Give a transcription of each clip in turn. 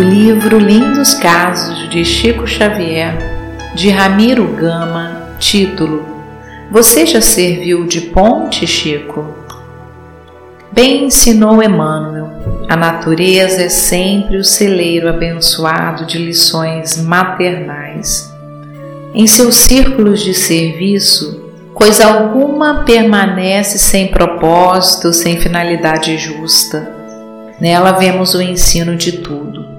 livro Lindos Casos de Chico Xavier, de Ramiro Gama, título Você já serviu de ponte, Chico? Bem ensinou Emmanuel, a natureza é sempre o celeiro abençoado de lições maternais. Em seus círculos de serviço, coisa alguma permanece sem propósito, sem finalidade justa. Nela vemos o ensino de tudo.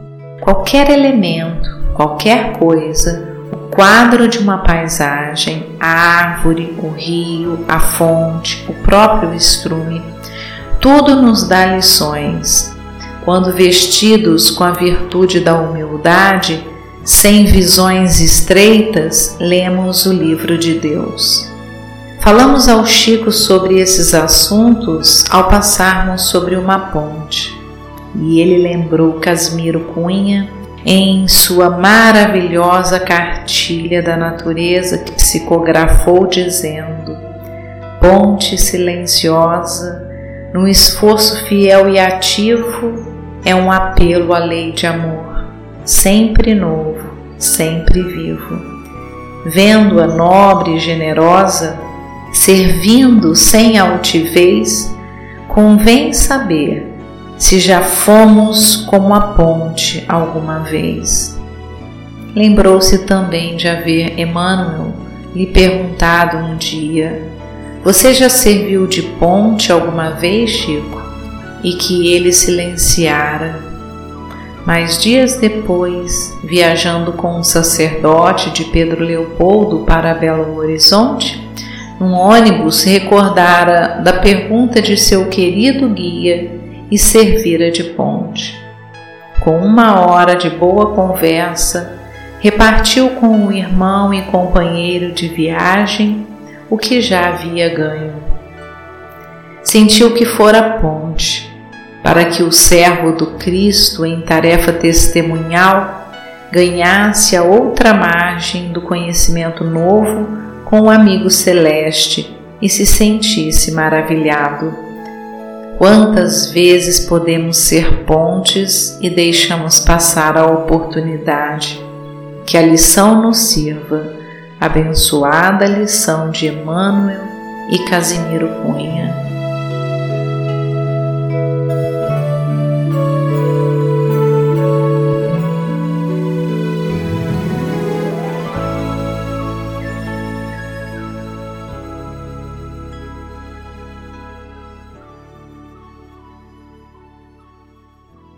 Qualquer elemento, qualquer coisa, o quadro de uma paisagem, a árvore, o rio, a fonte, o próprio estrume, tudo nos dá lições. Quando vestidos com a virtude da humildade, sem visões estreitas, lemos o livro de Deus. Falamos ao Chico sobre esses assuntos ao passarmos sobre uma ponte. E ele lembrou Casmiro Cunha em sua maravilhosa cartilha da natureza que psicografou dizendo: Ponte silenciosa, num esforço fiel e ativo, é um apelo à lei de amor, sempre novo, sempre vivo. Vendo-a nobre e generosa, servindo sem altivez, convém saber se já fomos como a ponte alguma vez. Lembrou-se também de haver Emmanuel lhe perguntado um dia: Você já serviu de ponte alguma vez, Chico? E que ele silenciara. Mas dias depois, viajando com um sacerdote de Pedro Leopoldo para Belo Horizonte, num ônibus recordara da pergunta de seu querido guia e servira de ponte. Com uma hora de boa conversa, repartiu com o irmão e companheiro de viagem o que já havia ganho. Sentiu que fora ponte, para que o servo do Cristo em tarefa testemunhal ganhasse a outra margem do conhecimento novo com o amigo celeste e se sentisse maravilhado. Quantas vezes podemos ser pontes e deixamos passar a oportunidade? Que a lição nos sirva, abençoada lição de Emmanuel e Casimiro Cunha.